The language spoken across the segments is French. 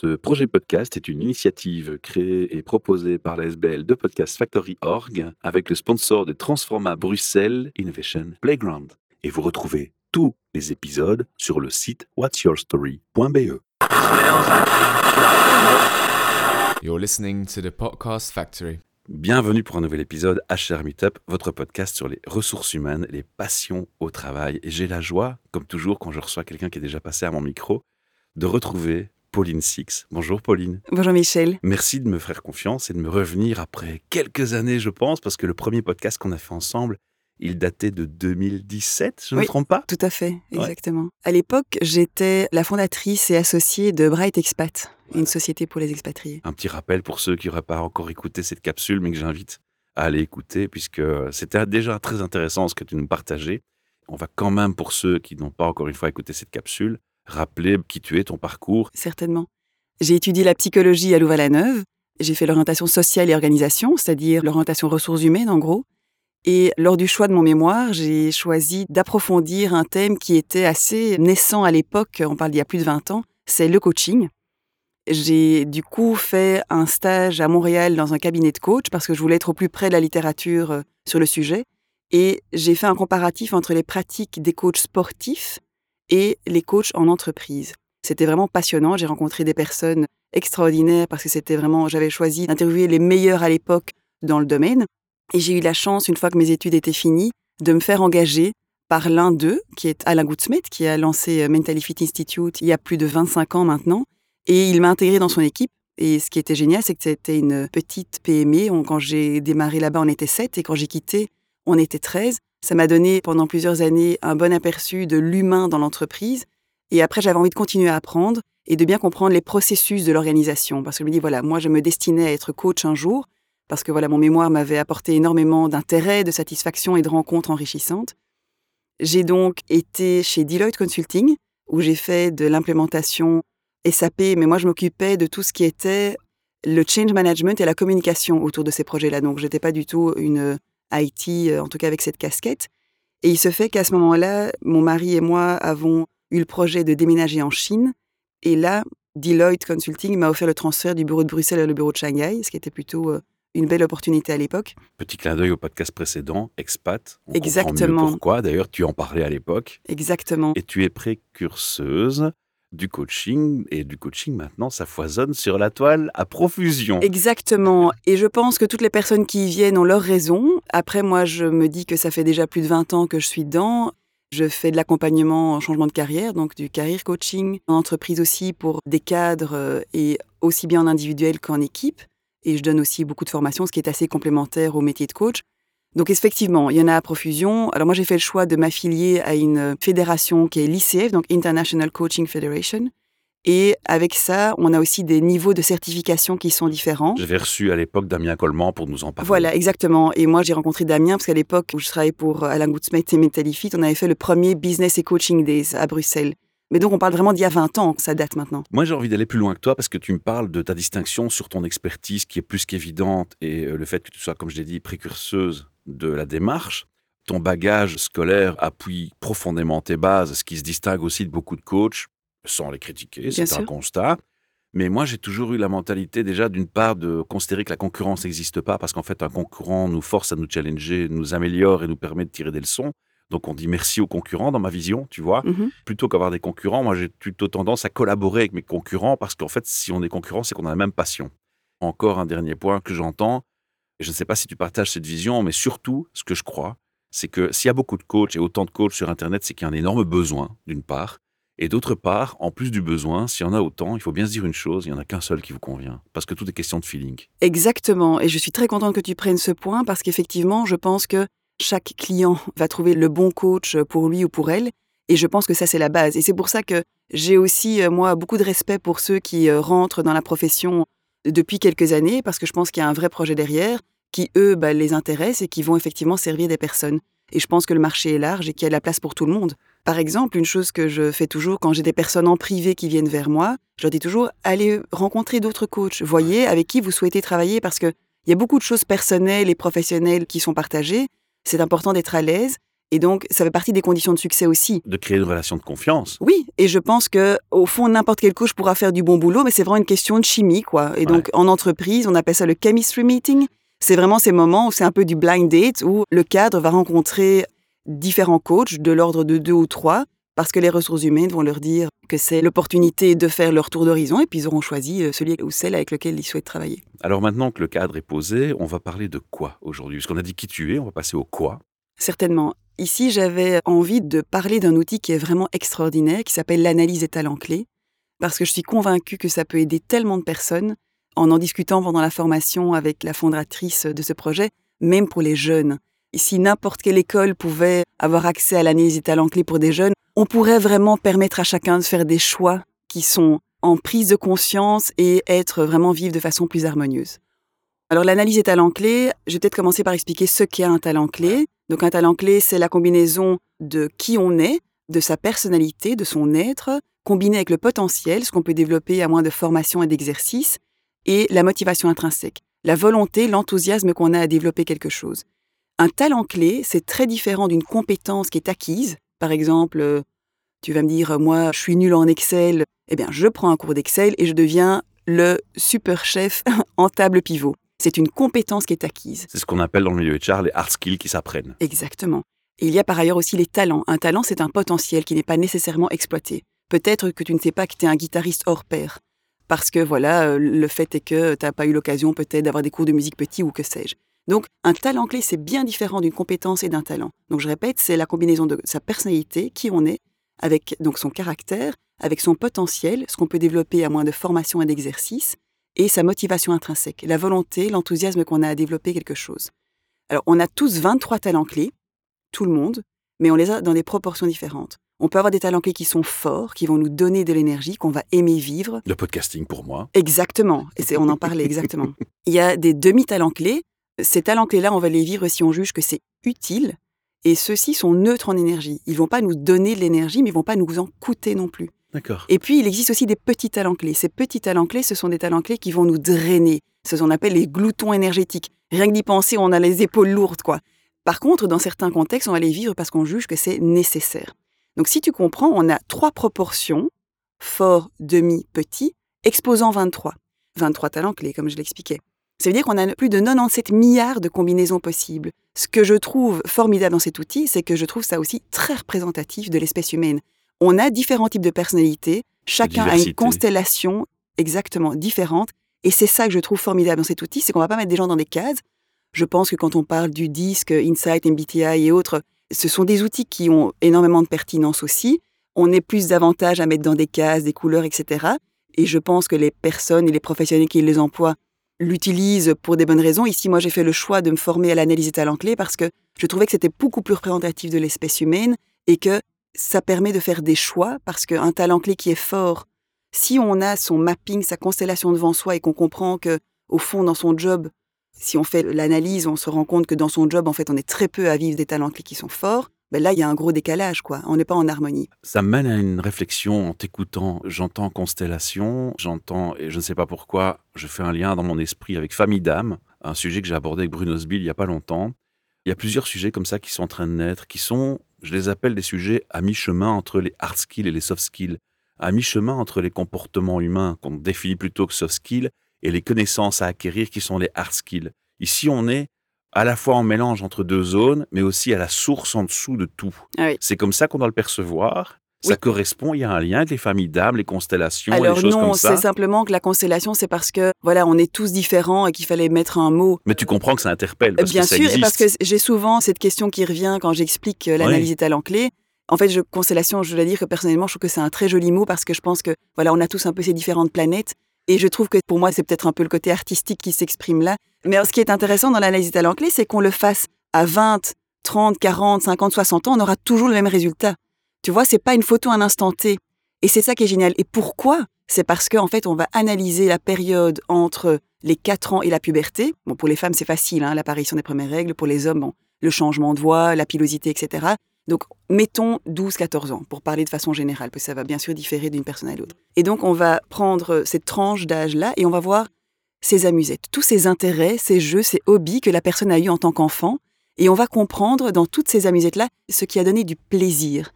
Ce projet podcast est une initiative créée et proposée par la SBL de Podcast Factory Org avec le sponsor de Transforma Bruxelles Innovation Playground. Et vous retrouvez tous les épisodes sur le site whatsyourstory.be. You're listening to the Podcast Factory. Bienvenue pour un nouvel épisode HR Meetup, votre podcast sur les ressources humaines, les passions au travail. Et j'ai la joie, comme toujours quand je reçois quelqu'un qui est déjà passé à mon micro, de retrouver Pauline Six. Bonjour Pauline. Bonjour Michel. Merci de me faire confiance et de me revenir après quelques années, je pense, parce que le premier podcast qu'on a fait ensemble, il datait de 2017, je ne me trompe pas? Tout à fait, exactement. À l'époque, j'étais la fondatrice et associée de Bright Expat, une société pour les expatriés. Un petit rappel pour ceux qui n'auraient pas encore écouté cette capsule, mais que j'invite à aller écouter, puisque c'était déjà très intéressant ce que tu nous partageais. On va quand même, pour ceux qui n'ont pas encore une fois écouté cette capsule, rappeler qui tu es, ton parcours. Certainement. J'ai étudié la psychologie à Louvain-la-Neuve. J'ai fait l'orientation sociale et organisation, c'est-à-dire l'orientation ressources humaines en gros. Et lors du choix de mon mémoire, j'ai choisi d'approfondir un thème qui était assez naissant à l'époque, on parle d'il y a plus de 20 ans, c'est le coaching. J'ai du coup fait un stage à Montréal dans un cabinet de coach parce que je voulais être au plus près de la littérature euh, sur le sujet. Et j'ai fait un comparatif entre les pratiques des coachs sportifs et les coachs en entreprise. C'était vraiment passionnant. J'ai rencontré des personnes extraordinaires parce que c'était vraiment, j'avais choisi d'interviewer les meilleurs à l'époque dans le domaine. Et j'ai eu la chance, une fois que mes études étaient finies, de me faire engager par l'un d'eux, qui est Alain Goudsmet, qui a lancé euh, Mental Fit Institute il y a plus de 25 ans maintenant. Et il m'a intégré dans son équipe. Et ce qui était génial, c'est que c'était une petite PME. quand j'ai démarré là-bas, on était 7 et quand j'ai quitté, on était 13. Ça m'a donné pendant plusieurs années un bon aperçu de l'humain dans l'entreprise. Et après, j'avais envie de continuer à apprendre et de bien comprendre les processus de l'organisation. Parce que je me dis, voilà, moi, je me destinais à être coach un jour, parce que voilà, mon mémoire m'avait apporté énormément d'intérêt, de satisfaction et de rencontres enrichissantes. J'ai donc été chez Deloitte Consulting, où j'ai fait de l'implémentation SAP, mais moi, je m'occupais de tout ce qui était le change management et la communication autour de ces projets-là. Donc, je n'étais pas du tout une IT, euh, en tout cas avec cette casquette. Et il se fait qu'à ce moment-là, mon mari et moi avons eu le projet de déménager en Chine. Et là, Deloitte Consulting m'a offert le transfert du bureau de Bruxelles à le bureau de Shanghai, ce qui était plutôt euh, une belle opportunité à l'époque. Petit clin d'œil au podcast précédent, Expat. On Exactement. pourquoi D'ailleurs, tu en parlais à l'époque. Exactement. Et tu es précurseuse du coaching et du coaching maintenant ça foisonne sur la toile à profusion. Exactement et je pense que toutes les personnes qui y viennent ont leur raison. Après moi je me dis que ça fait déjà plus de 20 ans que je suis dedans. Je fais de l'accompagnement en changement de carrière, donc du career coaching, en entreprise aussi pour des cadres euh, et aussi bien en individuel qu'en équipe. Et je donne aussi beaucoup de formations, ce qui est assez complémentaire au métier de coach. Donc effectivement, il y en a à profusion. Alors moi, j'ai fait le choix de m'affilier à une fédération qui est l'ICF, donc International Coaching Federation. Et avec ça, on a aussi des niveaux de certification qui sont différents. J'avais reçu à l'époque Damien Coleman pour nous en parler. Voilà, exactement. Et moi, j'ai rencontré Damien parce qu'à l'époque où je travaillais pour Alain Goudsmet et Mentalifit, on avait fait le premier Business et Coaching Days à Bruxelles. Mais donc, on parle vraiment d'il y a 20 ans, ça date maintenant. Moi, j'ai envie d'aller plus loin que toi parce que tu me parles de ta distinction sur ton expertise qui est plus qu'évidente et euh, le fait que tu sois, comme je l'ai dit, précurseuse de la démarche. Ton bagage scolaire appuie profondément tes bases, ce qui se distingue aussi de beaucoup de coachs, sans les critiquer, c'est un constat. Mais moi, j'ai toujours eu la mentalité déjà, d'une part, de considérer que la concurrence n'existe pas, parce qu'en fait, un concurrent nous force à nous challenger, nous améliore et nous permet de tirer des leçons. Donc, on dit merci aux concurrents dans ma vision, tu vois. Mhm. Plutôt qu'avoir des concurrents, moi, j'ai plutôt tendance à collaborer avec mes concurrents, parce qu'en fait, si on est concurrent, c'est qu'on a la même passion. Encore un dernier point que j'entends, je ne sais pas si tu partages cette vision, mais surtout, ce que je crois, c'est que s'il y a beaucoup de coachs et autant de coachs sur Internet, c'est qu'il y a un énorme besoin, d'une part. Et d'autre part, en plus du besoin, s'il y en a autant, il faut bien se dire une chose, il n'y en a qu'un seul qui vous convient. Parce que tout est question de feeling. Exactement. Et je suis très contente que tu prennes ce point parce qu'effectivement, je pense que chaque client va trouver le bon coach pour lui ou pour elle. Et je pense que ça, c'est la base. Et c'est pour ça que j'ai aussi, euh, moi, beaucoup de respect pour ceux qui euh, rentrent dans la profession depuis quelques années, parce que je pense qu'il y a un vrai projet derrière, qui, eux, bah, les intéresse et qui vont effectivement servir des personnes. Et je pense que le marché est large et qu'il y a de la place pour tout le monde. Par exemple, une chose que je fais toujours quand j'ai des personnes en privé qui viennent vers moi, je leur dis toujours allez rencontrer d'autres coachs, voyez avec qui vous souhaitez travailler parce qu'il y a beaucoup de choses personnelles et professionnelles qui sont partagées. C'est important d'être à l'aise Et donc, ça fait partie des conditions de succès aussi. De créer une relation de confiance. Oui, et je pense que au fond, n'importe quel coach pourra faire du bon boulot, mais c'est vraiment une question de chimie, quoi. Et donc, en entreprise, on appelle ça le chemistry meeting. C'est vraiment ces moments où c'est un peu du blind date, où le cadre va rencontrer différents coachs de l'ordre de deux ou trois, parce que les ressources humaines vont leur dire que c'est l'opportunité de faire leur tour d'horizon, et puis ils auront choisi euh, celui ou celle avec lequel ils souhaitent travailler. Alors maintenant que le cadre est posé, on va parler de quoi aujourd'hui? Parce qu'on a dit qui tu es, on va passer au quoi? Certainement. Ici, j'avais envie de parler d'un outil qui est vraiment extraordinaire, qui s'appelle l'analyse des talents clés, parce que je suis convaincue que ça peut aider tellement de personnes, en en discutant pendant la formation avec la fondatrice de ce projet, même pour les jeunes. Si n'importe quelle école pouvait avoir accès à l'analyse des talents clés pour des jeunes, on pourrait vraiment permettre à chacun de faire des choix qui sont en prise de conscience et être vraiment vivre de façon plus harmonieuse. Alors l'analyse des talents clés, je vais peut-être commencer par expliquer ce qu'est un talent clé. Donc un talent clé, c'est la combinaison de qui on est, de sa personnalité, de son être, combiné avec le potentiel, ce qu'on peut développer à moins de formation et d'exercice, et la motivation intrinsèque, la volonté, l'enthousiasme qu'on a à développer quelque chose. Un talent clé, c'est très différent d'une compétence qui est acquise. Par exemple, euh, tu vas me dire, moi, je suis nul en Excel. Eh bien, je prends un cours d'Excel et je deviens le super chef en table pivot. C'est une compétence qui est acquise. C'est ce qu'on appelle dans le milieu HR les hard skills qui s'apprennent. Exactement. Et il y a par ailleurs aussi les talents. Un talent, c'est un potentiel qui n'est pas nécessairement exploité. Peut-être que tu ne sais pas que tu es un guitariste hors pair. Parce que voilà, euh, le fait est que tu n'as pas eu l'occasion peut-être d'avoir des cours de musique petits ou que sais-je. Donc, un talent clé, c'est bien différent d'une compétence et d'un talent. Donc, je répète, c'est la combinaison de sa personnalité, qui on est, avec donc son caractère, avec son potentiel, ce qu'on peut développer à moins de formation et d'exercice, et sa motivation intrinsèque, la volonté, l'enthousiasme qu'on a à développer quelque chose. Alors, on a tous 23 talents clés, tout le monde, mais on les a dans des proportions différentes. On peut avoir des talents clés qui sont forts, qui vont nous donner de l'énergie, qu'on va aimer vivre. Le podcasting pour moi. Exactement. Et on en parlait exactement. Il y a des demi-talents clés ces talents clés-là, on va les vivre si on juge que c'est utile. Et ceux-ci sont neutres en énergie. Ils vont pas nous donner de l'énergie, mais ils vont pas nous en coûter non plus. D'accord. Et puis, il existe aussi des petits talents clés. Ces petits talents clés, ce sont des talents clés qui vont nous drainer. Ce qu'on appelle les gloutons énergétiques. Rien que d'y penser, on a les épaules lourdes, quoi. Par contre, dans certains contextes, on va les vivre parce qu'on juge que c'est nécessaire. Donc, si tu comprends, on a trois proportions, fort, demi, petit, exposant 23. 23 talents clés, comme je l'expliquais. Ça veut dire qu'on a plus de 97 milliards de combinaisons possibles. Ce que je trouve formidable dans cet outil, c'est que je trouve ça aussi très représentatif de l'espèce humaine. On a différents types de personnalités, chacun a une constellation exactement différente, et c'est ça que je trouve formidable dans cet outil, c'est qu'on va pas mettre des gens dans des cases. Je pense que quand on parle du disque, Insight, MBTI et autres, ce sont des outils qui ont énormément de pertinence aussi. On est plus davantage à mettre dans des cases, des couleurs, etc. Et je pense que les personnes et les professionnels qui les emploient l'utilise pour des bonnes raisons. Ici, moi, j'ai fait le choix de me former à l'analyse des talents clés parce que je trouvais que c'était beaucoup plus représentatif de l'espèce humaine et que ça permet de faire des choix parce qu'un talent clé qui est fort, si on a son mapping, sa constellation devant soi et qu'on comprend que, au fond, dans son job, si on fait l'analyse, on se rend compte que dans son job, en fait, on est très peu à vivre des talents clés qui sont forts ben là, il y a un gros décalage, quoi. On n'est pas en harmonie. Ça mène à une réflexion en t'écoutant. J'entends constellation, j'entends, et je ne sais pas pourquoi, je fais un lien dans mon esprit avec famille d'âme, un sujet que j'ai abordé avec Bruno Sbill il n'y a pas longtemps. Il y a plusieurs sujets comme ça qui sont en train de naître, qui sont, je les appelle des sujets à mi-chemin entre les hard skills et les soft skills, à mi-chemin entre les comportements humains qu'on définit plutôt que soft skills et les connaissances à acquérir qui sont les hard skills. Ici, on est à la fois en mélange entre deux zones, mais aussi à la source en dessous de tout. Ah c'est comme ça qu'on doit le percevoir. Ça correspond, il y a un lien avec les familles d'âmes, les constellations, Alors les choses non, comme ça. c'est simplement que la constellation, c'est parce que voilà, on est tous différents et qu'il fallait mettre un mot. Mais tu comprends que ça interpelle parce Bien que ça sûr, existe. parce que j'ai souvent cette question qui revient quand j'explique l'analyse des talents clés. En fait, je, constellation, je dois dire que personnellement, je trouve que c'est un très joli mot parce que je pense que voilà, on a tous un peu ces différentes planètes et je trouve que pour moi, c'est peut-être un peu le côté artistique qui s'exprime là. Mais ce qui est intéressant dans l'analyse des talents clés, c'est qu'on le fasse à 20, 30, 40, 50, 60 ans, on aura toujours le même résultat. Tu vois, c'est pas une photo à un instant T. Et c'est ça qui est génial. Et pourquoi? C'est parce qu'en fait, on va analyser la période entre les 4 ans et la puberté. Bon, pour les femmes, c'est facile, hein, l'apparition des premières règles. Pour les hommes, le changement de voix, la pilosité, etc. Donc, mettons 12-14 ans, pour parler de façon générale, parce que ça va bien sûr différer d'une personne à l'autre. Et donc, on va prendre cette tranche d'âge-là et on va voir ses amusettes, tous ces intérêts, ces jeux, ces hobbies que la personne a eu en tant qu'enfant Et on va comprendre dans toutes ces amusettes-là ce qui a donné du plaisir.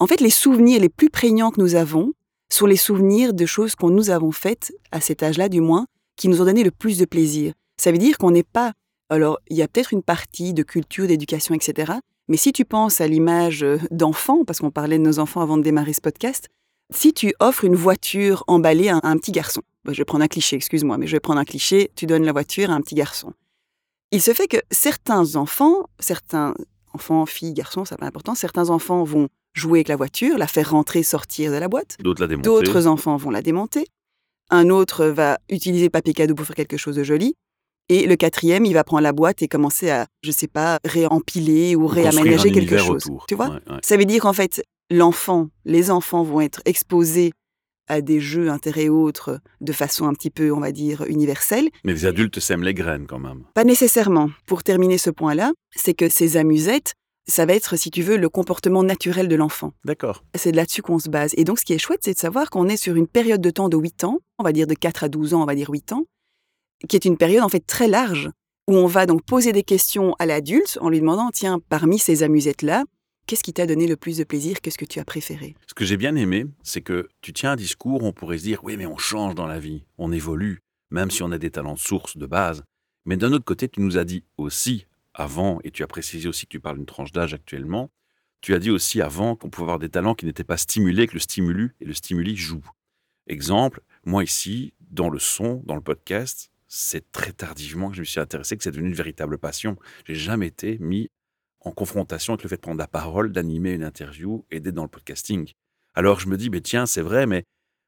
En fait, les souvenirs les plus prégnants que nous avons sont les souvenirs de choses qu'on nous avons faites, à cet âge-là du moins, qui nous ont donné le plus de plaisir. Ça veut dire qu'on n'est pas... Alors, il y a peut-être une partie de culture, d'éducation, etc. Mais si tu penses à l'image euh, d'enfants, parce qu'on parlait de nos enfants avant de démarrer ce podcast, si tu offres une voiture emballée à un petit garçon, bah, je vais prendre un cliché, excuse-moi, mais je vais prendre un cliché, tu donnes la voiture à un petit garçon. Il se fait que certains enfants, certains enfants, filles, garçons, ça n'a pas important, certains enfants vont jouer avec la voiture, la faire rentrer, sortir de la boîte. D'autres la démonter. D'autres enfants vont la démonter. Un autre va utiliser le papier cadeau pour faire quelque chose de joli. Et le quatrième, il va prendre la boîte et commencer à, je sais pas, réempiler ou, réaménager quelque chose. Tu vois Ça veut dire qu'en fait, l'enfant, les enfants vont être exposés à des jeux intérêts autres de façon un petit peu, on va dire, universelle. Mais les adultes sèment les graines quand même. Pas nécessairement. Pour terminer ce point-là, c'est que ces amusettes, ça va être, si tu veux, le comportement naturel de l'enfant. D'accord. C'est là-dessus qu'on se base. Et donc, ce qui est chouette, c'est de savoir qu'on est sur une période de temps de 8 ans, on va dire de 4 à 12 ans, on va dire 8 ans, qui est une période en fait très large, où on va donc poser des questions à l'adulte en lui demandant, tiens, parmi ces amusettes-là, qu'est-ce qui t'a donné le plus de plaisir? Qu'est-ce que tu as préféré? Ce que j'ai bien aimé, c'est que tu tiens un discours, on pourrait se dire, oui, mais on change dans la vie, on évolue, même si on a des talents de source, de base. Mais d'un autre côté, tu nous as dit aussi, avant, et tu as précisé aussi que tu parles d'une tranche d'âge actuellement, tu as dit aussi avant qu'on pouvait avoir des talents qui n'étaient pas stimulés, que le stimulus et le stimuli jouent. Exemple, moi ici, dans le son, dans le podcast, c'est très tardivement que je me suis intéressé, que c'est devenu une véritable passion. J'ai jamais été mis en confrontation avec le fait de prendre la parole, d'animer une interview et d'être dans le podcasting. Alors je me dis, mais tiens, c'est vrai, mais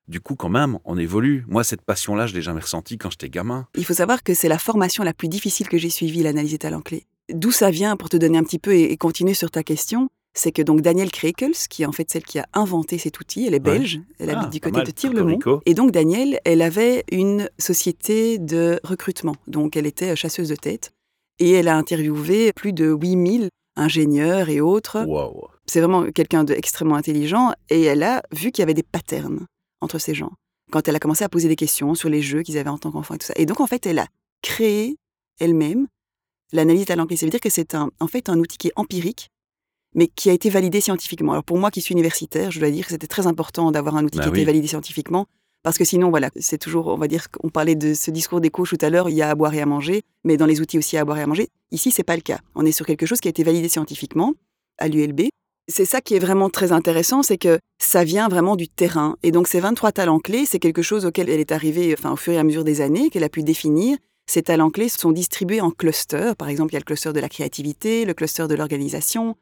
du coup, quand même, on évolue. Moi, cette passion-là, je l'ai jamais ressentie quand j'étais gamin. Il faut savoir que c'est la formation la plus difficile que j'ai suivie, l'analyse des talents clés. D'où ça vient, pour te donner un petit peu et continuer sur ta question, c'est que donc Danielle Krekels, qui est en fait celle qui a inventé cet outil, elle est belge, elle habite Ah, du côté mal, de Tirlemont. Et donc Danielle, elle avait une société de recrutement, donc elle était chasseuse de tête, et elle a interviewé plus de 8000 ingénieurs et autres. Waouh. C'est vraiment quelqu'un d'extrêmement intelligent, et elle a vu qu'il y avait des patterns entre ces gens. Quand elle a commencé à poser des questions sur les jeux qu'ils avaient en tant qu'enfants et tout ça. Et donc en fait, elle a créé elle-même l'analyse talent clé. Ça veut dire que c'est un, en fait un outil qui est empirique, mais qui a été validé scientifiquement. Alors pour moi qui suis universitaire, je dois dire que c'était très important d'avoir un outil Bah qui a oui. été validé scientifiquement, parce que sinon, voilà, c'est toujours, on va dire, qu'on parlait de ce discours des coachs tout à l'heure, il y a à boire et à manger, mais dans les outils aussi il y a à boire et à manger. Ici, c'est pas le cas. On est sur quelque chose qui a été validé scientifiquement à l'ULB. C'est ça qui est vraiment très intéressant, c'est que ça vient vraiment du terrain. Et donc ces 23 talents clés, c'est quelque chose auquel elle est arrivée enfin, au fur et à mesure des années, qu'elle a pu définir. Ces talents clés sont distribués en clusters. Par exemple, il y a le cluster de la créativité, le cluster de l'organisation,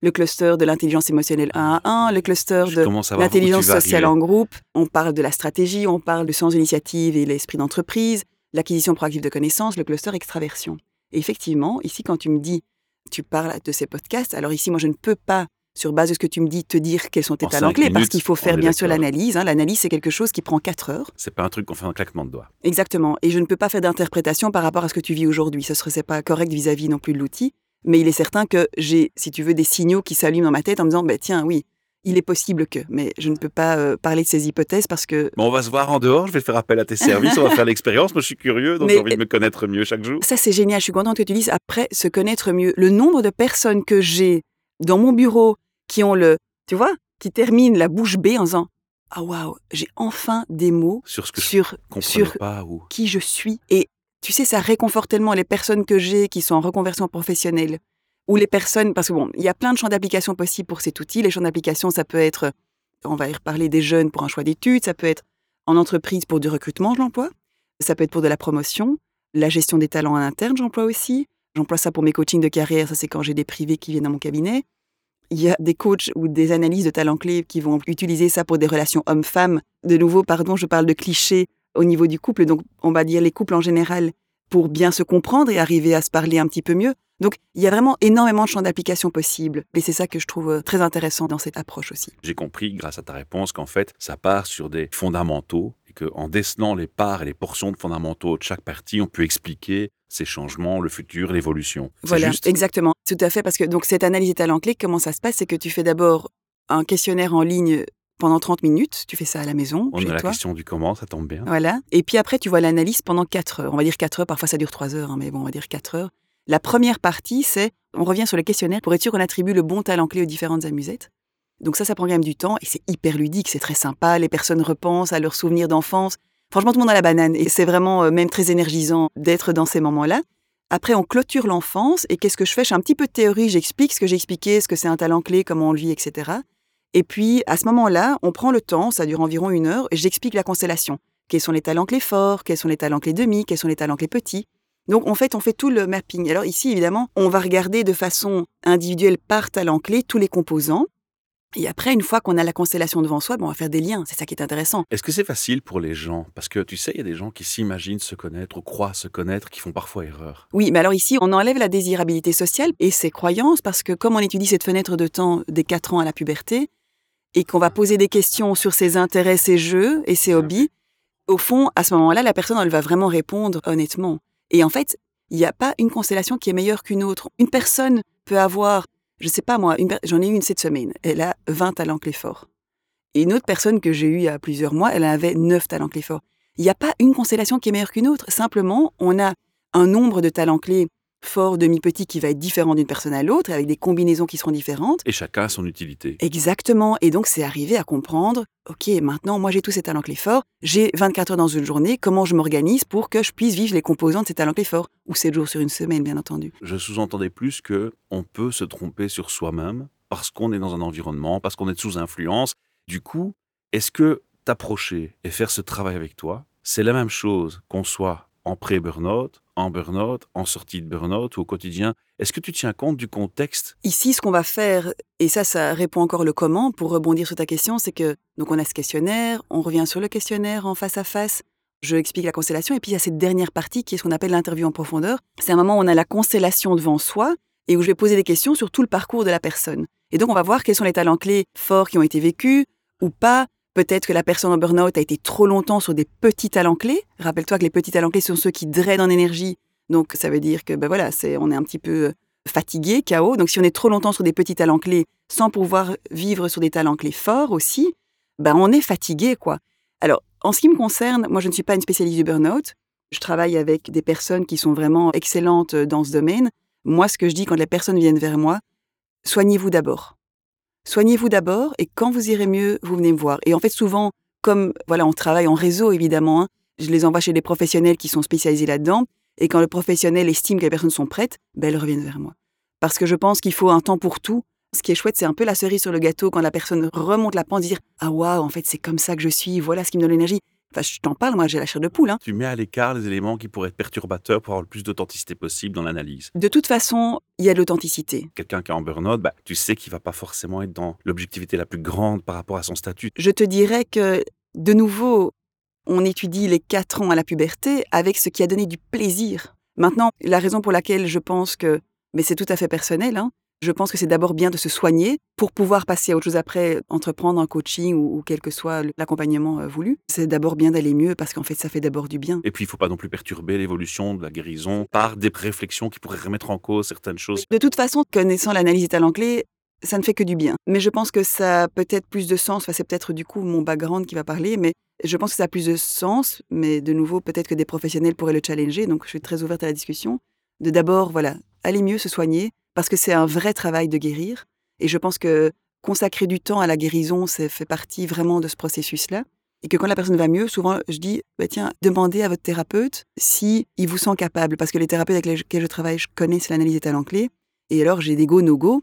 le cluster de l'intelligence émotionnelle 1 à 1, le cluster Je de l'intelligence sociale en groupe. On parle de la stratégie, on parle du sens d'initiative et l'esprit d'entreprise, l'acquisition proactive de connaissances, le cluster extraversion. Et effectivement, ici, quand tu me dis, tu parles de ces podcasts, alors ici, moi, je ne peux pas, sur base de ce que tu me dis, te dire quels sont tes En talents clés, parce qu'il faut faire bien sûr l'analyse. hein. L'analyse, c'est quelque chose qui prend 4 heures. C'est pas un truc qu'on fait en claquement de doigts. Exactement. Et je ne peux pas faire d'interprétation par rapport à ce que tu vis aujourd'hui. Ce serait pas correct vis-à-vis non plus de l'outil. Mais il est certain que j'ai, si tu veux, des signaux qui s'allument dans ma tête en me disant, bah, tiens, oui, il est possible que. Mais je ne peux pas euh, parler de ces hypothèses parce que Bon, on va se voir en dehors, je vais faire appel à tes services, on va faire l'expérience. Moi, je suis curieux, donc j'ai envie de me connaître mieux chaque jour. ça, c'est génial. Je suis contente que tu dises après se connaître mieux. Le nombre de personnes que j'ai dans mon bureau qui ont le, tu vois, qui terminent la bouche bée en disant, ah waouh, j'ai enfin des mots Sur ce que je sur, comprenais sur pas ou... qui je suis. Et tu sais, ça réconforte tellement les personnes que j'ai qui sont en reconversion professionnelle ou les personnes, parce que bon, il y a plein de champs d'application possibles pour cet outil. Les champs d'application, ça peut être, on va y reparler des jeunes pour un choix d'études, ça peut être en entreprise pour du recrutement, je l'emploie. Ça peut être pour de la promotion, la gestion des talents en interne, j'emploie aussi. J'emploie ça pour mes coachings de carrière, ça c'est quand j'ai des privés qui viennent dans mon cabinet. Il y a des coachs ou des analyses de talents clés qui vont utiliser ça pour des relations hommes-femmes. De nouveau, pardon, je parle de clichés au niveau du couple, donc on va dire les couples en général, pour bien se comprendre et arriver à se parler un petit peu mieux. Donc il y a vraiment énormément de champs d'application possibles. Et c'est ça que je trouve euh, très intéressant dans cette approche aussi. J'ai compris, grâce à ta réponse, qu'en fait, ça part sur des fondamentaux qu'en décelant les parts et les portions de fondamentaux de chaque partie, on peut expliquer ces changements, le futur, l'évolution. Voilà, juste exactement. Tout à fait, parce que donc cette analyse des talents clés, comment ça se passe? C'est que tu fais d'abord un questionnaire en ligne pendant 30 minutes, tu fais ça à la maison, On chez a la toi. question du comment, ça tombe bien. Voilà. Et puis après, tu vois l'analyse pendant 4 heures. On va dire 4 heures, parfois ça dure 3 heures, hein, mais bon, on va dire 4 heures. La première partie, c'est on revient sur le questionnaire pour être sûr qu'on attribue le bon talent clé aux différentes amusettes. Donc ça, ça prend quand même du temps et c'est hyper ludique, c'est très sympa. Les personnes repensent à leurs souvenirs d'enfance. Franchement, tout le monde a la banane et c'est vraiment euh, même très énergisant d'être dans ces moments-là. Après, on clôture l'enfance et qu'est-ce que je fais? Je un petit peu de théorie, j'explique ce que j'ai expliqué, ce que c'est un talent clé, comment on le vit, etc. Et puis, à ce moment-là, on prend le temps, ça dure environ une heure, et j'explique la constellation. Quels sont les talents clés forts, quels sont les talents clés demi, quels sont les talents clés petits? Donc, en fait, on fait tout le mapping. Alors ici, évidemment, on va regarder de façon individuelle par talent clé tous les composants. Et après, une fois qu'on a la constellation devant soi, bon, on va faire des liens. C'est ça qui est intéressant. Est-ce que c'est facile pour les gens? Parce que tu sais, il y a des gens qui s'imaginent se connaître ou croient se connaître, qui font parfois erreur. Oui, mais alors ici, on enlève la désirabilité sociale et ses croyances parce que comme on étudie cette fenêtre de temps des 4 ans à la puberté et qu'on va poser des questions sur ses intérêts, ses jeux et ses hobbies, au fond, à ce moment-là, la personne, elle va vraiment répondre honnêtement. Et en fait, il n'y a pas une constellation qui est meilleure qu'une autre. Une personne peut avoir je sais pas moi, j'en ai eu une cette semaine, elle a 20 talents clés forts. Et une autre personne que j'ai eue il y a plusieurs mois, elle avait 9 talents clés forts. Il n'y a pas une constellation qui est meilleure qu'une autre. Simplement, on a un nombre de talents clés fort, demi-petit qui va être différent d'une personne à l'autre, avec des combinaisons qui seront différentes. Et chacun a son utilité. Exactement. Et donc, c'est arrivé à comprendre, OK, maintenant, moi, j'ai tous ces talents clés forts, j'ai 24 heures dans une journée, comment je m'organise pour que je puisse vivre les composants de ces talents clés forts? Ou 7 jours sur une semaine, bien entendu. Je sous-entendais plus que on peut se tromper sur soi-même parce qu'on est dans un environnement, parce qu'on est sous influence. Du coup, est-ce que t'approcher et faire ce travail avec toi, c'est la même chose qu'on soit en pré-burnout, en burn-out, en sortie de burn-out ou au quotidien. Est-ce que tu tiens compte du contexte? Ici, ce qu'on va faire, et ça, ça répond encore le comment, pour rebondir sur ta question, c'est que donc on a ce questionnaire, on revient sur le questionnaire en face à face, je explique la constellation, et puis il y a cette dernière partie qui est ce qu'on appelle l'interview en profondeur. C'est un moment où on a la constellation devant soi et où je vais poser des questions sur tout le parcours de la personne. Et donc on va voir quels sont les talents clés forts qui ont été vécus ou pas, Peut-être que la personne en burn-out a été trop longtemps sur des petits talents clés. Rappelle-toi que les petits talents clés sont ceux qui drainent en énergie. Donc ça veut dire que ben voilà, on est un petit peu euh, fatigué, chaos. Donc si on est trop longtemps sur des petits talents clés sans pouvoir vivre sur des talents clés forts aussi, ben on est fatigué quoi. Alors en ce qui me concerne, moi je ne suis pas une spécialiste du burn-out. Je travaille avec des personnes qui sont vraiment excellentes euh, dans ce domaine. Moi ce que je dis quand les personnes viennent vers moi, soignez-vous d'abord soignez-vous d'abord et quand vous irez mieux, vous venez me voir. Et en fait, souvent, comme voilà, on travaille en réseau évidemment, hein, je les envoie chez des professionnels qui sont spécialisés là-dedans. Et quand le professionnel estime que les personnes sont prêtes, ben, elles reviennent vers moi. Parce que je pense qu'il faut un temps pour tout. Ce qui est chouette, c'est un peu la cerise sur le gâteau quand la personne remonte la pente, dire Ah waouh, en fait, c'est comme ça que je suis, voilà ce qui me donne l'énergie. Enfin, je t'en parle, moi j'ai la chair de poule. Hein. Tu mets à l'écart les éléments qui pourraient être perturbateurs pour avoir le plus d'authenticité possible dans l'analyse. De toute façon, il y a de l'authenticité. Quelqu'un qui est en burn-out, bah, tu sais qu'il va pas forcément être dans l'objectivité la plus grande par rapport à son statut. Je te dirais que, de nouveau, on étudie les quatre ans à la puberté avec ce qui a donné du plaisir. Maintenant, la raison pour laquelle je pense que, mais c'est tout à fait personnel, hein, je pense que c'est d'abord bien de se soigner pour pouvoir passer à autre chose après, entreprendre un coaching ou, quel que soit l'accompagnement euh, voulu. C'est d'abord bien d'aller mieux parce qu'en fait, ça fait d'abord du bien. Et puis, il ne faut pas non plus perturber l'évolution de la guérison par des réflexions qui pourraient remettre en cause certaines choses. De toute façon, connaissant l'analyse des talents clés, ça ne fait que du bien. Mais je pense que ça a peut-être plus de sens. Enfin, c'est peut-être du coup mon background qui va parler, mais je pense que ça a plus de sens. Mais de nouveau, peut-être que des professionnels pourraient le challenger. Donc, je suis très ouverte à la discussion. De d'abord, voilà, aller mieux, se soigner, parce que c'est un vrai travail de guérir. Et je pense que consacrer du temps à la guérison, ça fait partie vraiment de ce processus-là. Et que quand la personne va mieux, souvent, je dis, bah, tiens, demandez à votre thérapeute si il vous sent capable. Parce que les thérapeutes avec lesquels je travaille, je connais l'analyse des talents clés. Et alors, j'ai des go, no go.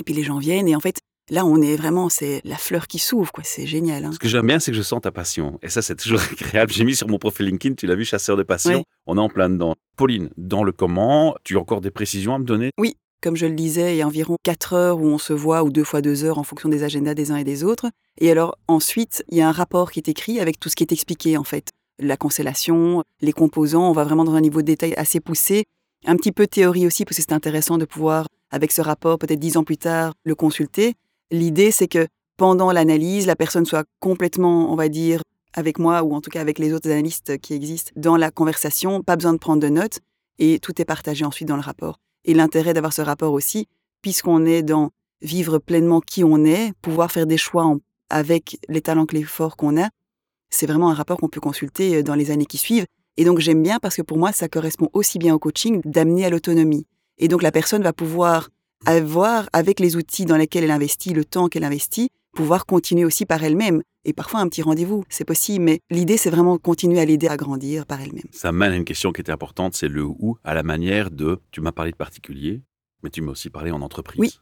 Et puis les gens viennent. Et en fait, là, on est vraiment, c'est la fleur qui s'ouvre, quoi. C'est génial. Hein. Ce que j'aime bien, c'est que je sens ta passion. Et ça, c'est toujours agréable. J'ai mis sur mon profil LinkedIn, tu l'as vu, chasseur de passion. On est en plein dedans. Pauline, dans le comment, tu as encore des précisions à me donner? Oui, comme je le disais, il y a environ 4 heures où on se voit, ou deux fois deux heures en fonction des agendas des uns et des autres. Et alors ensuite, il y a un rapport qui est écrit avec tout ce qui est expliqué en fait. La constellation, les composants, on va vraiment dans un niveau de détail assez poussé. Un petit peu de théorie aussi, parce que c'est intéressant de pouvoir, avec ce rapport, peut-être dix ans plus tard, le consulter. L'idée, c'est que pendant l'analyse, la personne soit complètement, on va dire, avec moi, ou en tout cas avec les autres analystes qui existent dans la conversation, pas besoin de prendre de notes, et tout est partagé ensuite dans le rapport et l'intérêt d'avoir ce rapport aussi, puisqu'on est dans vivre pleinement qui on est, pouvoir faire des choix avec les talents clés forts qu'on a, c'est vraiment un rapport qu'on peut consulter euh, dans les années qui suivent. Et donc j'aime bien parce que pour moi, ça correspond aussi bien au coaching d'amener à l'autonomie. Et donc la personne va pouvoir avoir, avec les outils dans lesquels elle investit, le temps qu'elle investit, pouvoir continuer aussi par elle-même. Et parfois un petit rendez-vous, c'est possible, mais l'idée c'est vraiment de continuer à l'aider à grandir par elle-même. Ça mène à une question qui était importante, c'est le où, à la manière de, tu m'as parlé de particulier, mais tu m'as aussi parlé en entreprise. Oui.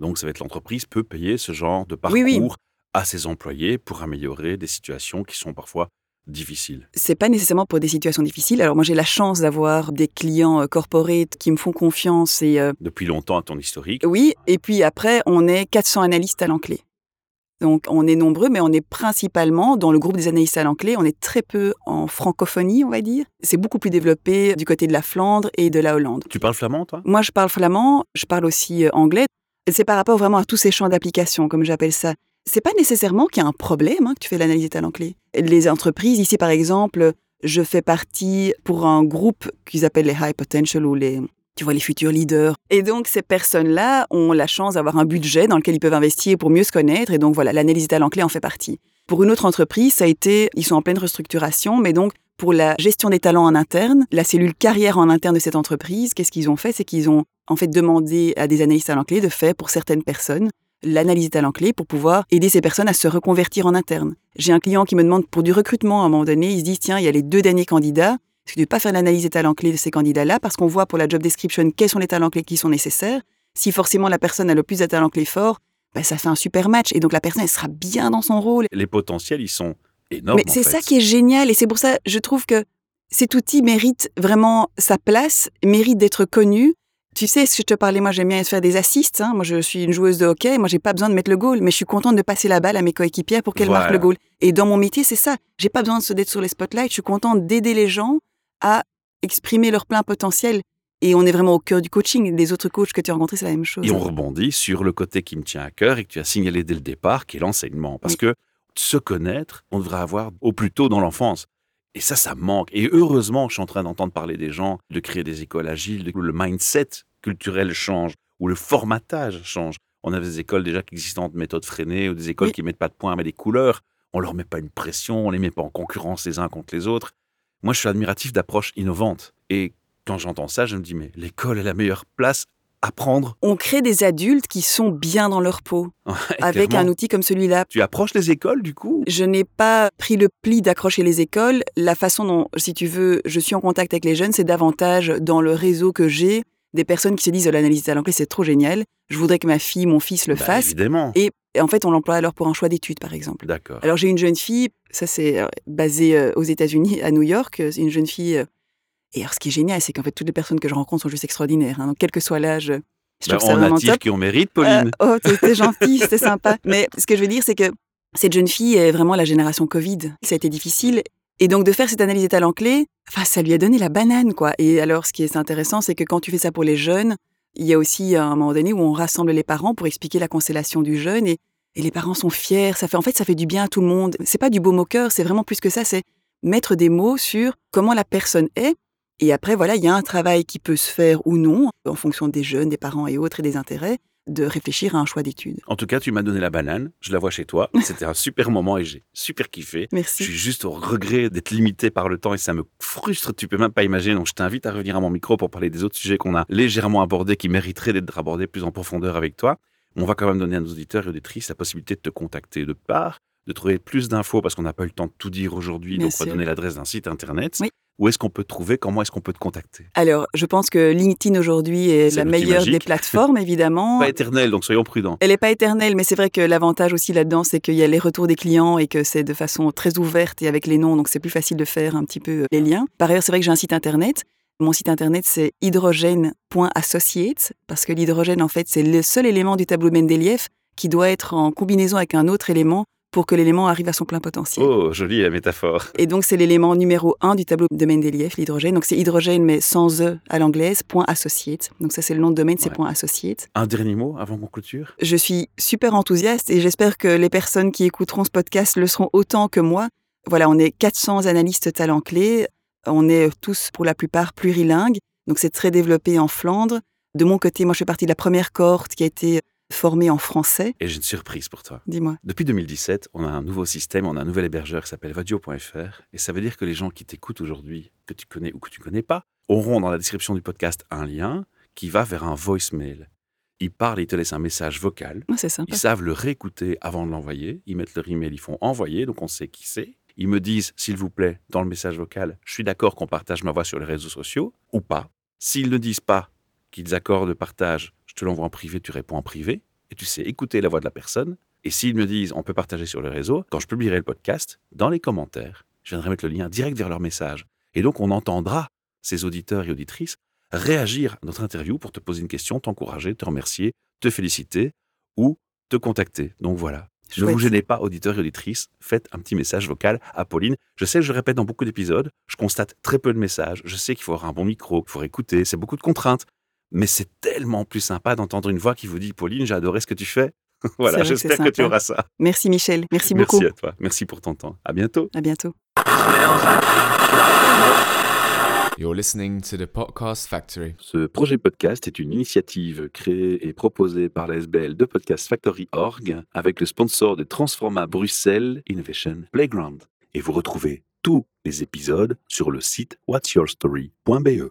Donc ça va être l'entreprise peut payer ce genre de parcours Oui, oui. à ses employés pour améliorer des situations qui sont parfois difficiles. C'est pas nécessairement pour des situations difficiles. Alors moi j'ai la chance d'avoir des clients euh, corporate qui me font confiance et euh, Depuis longtemps à ton historique, oui. Et puis après on est 400 analystes talent clé. Donc on est nombreux, mais on est principalement dans le groupe des analystes talent clé. On est très peu en francophonie, on va dire. C'est beaucoup plus développé du côté de la Flandre et de la Hollande. tu parles flamand toi? Moi, je parle flamand, je parle aussi euh, anglais. C'est par rapport vraiment à tous ces champs d'application, comme j'appelle ça. C'est pas nécessairement qu'il y a un problème hein, que tu fais l'analyse des talents clés. Les entreprises, ici par exemple, je fais partie pour un groupe qu'ils appellent les high potential ou les, tu vois, les futurs leaders. Et donc ces personnes-là ont la chance d'avoir un budget dans lequel ils peuvent investir pour mieux se connaître. Et donc voilà, l'analyse des talents clés en fait partie. Pour une autre entreprise, ça a été, ils sont en pleine restructuration, mais donc pour la gestion des talents en interne, la cellule carrière en interne de cette entreprise, qu'est-ce qu'ils ont fait? C'est qu'ils ont en fait demandé à des analystes talents clés de faire pour certaines personnes l'analyse des talents clés pour pouvoir aider ces personnes à se reconvertir en interne. J'ai un client qui me demande pour du recrutement à un moment donné, il se dit tiens, il y a les deux derniers candidats, est-ce que tu ne veux pas faire l'analyse des talents clés de ces candidats-là parce qu'on voit pour la job description quels sont les talents clés qui sont nécessaires. Si forcément la personne a le plus de talents clés forts, ben, ça fait un super match et donc la personne elle sera bien dans son rôle. Les potentiels, ils sont énormes. Mais c'est ça qui est génial et c'est pour ça je trouve que cet outil mérite vraiment sa place, mérite d'être connu. Tu sais, ce que je te parlais, moi j'aime bien faire des assists. hein. Moi je suis une joueuse de hockey, moi j'ai pas besoin de mettre le goal, mais je suis contente de passer la balle à mes coéquipières pour qu'elles Voilà. marquent le goal. Et dans mon métier, c'est ça. J'ai pas besoin de se- d'être sur les spotlights, je suis contente d'aider les gens à exprimer leur plein potentiel. Et on est vraiment au cœur du coaching. Les autres coachs que tu as rencontrés, c'est la même chose. Et on rebondit sur le côté qui me tient à cœur et que tu as signalé dès le départ, qui est l'enseignement. Parce Oui. que se connaître, on devrait avoir au plus tôt dans l'enfance. Et ça, ça manque. Et heureusement, je suis en train d'entendre parler des gens, de créer des écoles agiles, où le mindset culturel change, où le formatage change. On a des écoles déjà qui existent en méthode freinée, ou des écoles Oui. qui mettent pas de points, mais des couleurs. On leur met pas une pression, on les met pas en concurrence les uns contre les autres. Moi, je suis admiratif d'approches innovantes. Et quand j'entends ça, je me dis, mais l'école est la meilleure place à prendre. On crée des adultes qui sont bien dans leur peau avec Clairement. un outil comme celui-là. Tu approches les écoles, du coup? Je n'ai pas pris le pli d'accrocher les écoles. La façon dont, si tu veux, je suis en contact avec les jeunes, c'est davantage dans le réseau que j'ai des personnes qui se disent oh, l'analyse talents clés, c'est trop génial. Je voudrais que ma fille, mon fils le Bah, fasse. Évidemment. Et, et en fait, on l'emploie alors pour un choix d'études, par exemple. D'accord. Alors j'ai une jeune fille, ça c'est euh, basé euh, aux États-Unis, à New York. euh, C'est une jeune fille. et alors ce qui est génial, c'est qu'en fait toutes les personnes que je rencontre sont juste extraordinaires. hein. donc quel que soit l'âge, ça on attire qui on mérite, Pauline. Euh, oh, t'es gentil, c'était sympa. Mais ce que je veux dire, c'est que cette jeune fille est vraiment la génération Covid. Ça a été difficile. Et donc, de faire cette analyse des talents clés, enfin, ça lui a donné la banane, quoi. Et alors, ce qui est intéressant, c'est que quand tu fais ça pour les jeunes, il y a aussi un moment donné où on rassemble les parents pour expliquer la constellation du jeune et, les parents sont fiers. Ça fait, en fait, ça fait du bien à tout le monde. C'est pas du beau moqueur, c'est vraiment plus que ça. C'est mettre des mots sur comment la personne est. Et après, voilà, il y a un travail qui peut se faire ou non, en fonction des jeunes, des parents et autres et des intérêts, de réfléchir à un choix d'études. En tout cas, tu m'as donné la banane. Je la vois chez toi. C'était un super moment et j'ai super kiffé. Je Merci. suis juste au regret d'être limité par le temps et ça me frustre, tu peux même pas imaginer. Donc je t'invite à revenir à mon micro pour parler des autres sujets qu'on a légèrement abordés qui mériteraient d'être abordés plus en profondeur avec toi. On va quand même donner à nos auditeurs et auditrices la possibilité de te contacter de part, de trouver plus d'infos parce qu'on n'a pas eu le temps de tout dire aujourd'hui. Donc on va donner l'adresse d'un site internet. Oui. Où est-ce qu'on peut te trouver? Comment est-ce qu'on peut te contacter? Alors, je pense que LinkedIn aujourd'hui est la meilleure magique. des plateformes, évidemment. Pas éternel, donc soyons prudents. Elle n'est pas éternelle, mais c'est vrai que l'avantage aussi là-dedans, c'est qu'il y a les retours des clients et que c'est de façon très ouverte et avec les noms, donc c'est plus facile de faire un petit peu euh, les liens. Par ailleurs, c'est vrai que j'ai un site internet. Mon site internet, c'est hydrogène.associates, parce que l'hydrogène, en fait, c'est le seul élément du tableau Mendeleïev qui doit être en combinaison avec un autre élément pour que l'élément arrive à son plein potentiel. Oh, jolie la métaphore. Et donc, c'est l'élément numéro un du tableau de Mendeleïev, l'hydrogène. Donc, c'est hydrogène, mais sans E à l'anglaise, point associate. Donc, ça, c'est le nom de domaine, c'est Ouais. point associate. Un dernier mot avant qu'on clôture? Je suis super enthousiaste et j'espère que les personnes qui écouteront ce podcast le seront autant que moi. Voilà, on est 400 analystes talents clés. On est tous, pour la plupart, plurilingues. Donc, c'est très développé en Flandre. De mon côté, moi, je fais partie de la première cohorte qui a été formée en français. Et j'ai une surprise pour toi. Dis-moi. Depuis 2017, on a un nouveau système, on a un nouvel hébergeur qui s'appelle vadio.fr. Et ça veut dire que les gens qui t'écoutent aujourd'hui, que tu connais ou que tu connais pas, auront dans la description du podcast un lien qui va vers un voicemail. Ils parlent, ils te laissent un message vocal. C'est sympa. Ils savent le réécouter avant de l'envoyer. Ils mettent leur email, ils font envoyer, donc on sait qui c'est. Ils me disent, s'il vous plaît, dans le message vocal, je suis d'accord qu'on partage ma voix sur les réseaux sociaux ou pas. S'ils ne disent pas qu'ils accordent le partage, je te l'envoie en privé, tu réponds en privé et tu sais écouter la voix de la personne. Et s'ils me disent, on peut partager sur les réseaux, quand je publierai le podcast, dans les commentaires, je viendrai mettre le lien direct vers leur message. Et donc, on entendra ces auditeurs et auditrices réagir à notre interview pour te poser une question, t'encourager, te remercier, te féliciter ou te contacter. Donc voilà. Ne Chouette. vous gênez pas, auditeurs et auditrices, faites un petit message vocal à Pauline. Je sais que je le répète dans beaucoup d'épisodes, je constate très peu de messages, je sais qu'il faut avoir un bon micro, qu'il faut écouter, c'est beaucoup de contraintes, mais c'est tellement plus sympa d'entendre une voix qui vous dit Pauline, j'ai adoré ce que tu fais. Voilà, que j'espère c'est que tu auras ça. Merci Michel. Merci beaucoup. Merci à toi, merci pour ton temps. À bientôt. À bientôt. You're listening to the Podcast Factory. Ce projet podcast est une initiative créée et proposée par la SBL de Podcast Factory Org avec le sponsor de Transforma Bruxelles Innovation Playground. Et vous retrouvez tous les épisodes sur le site whatsyourstory.be.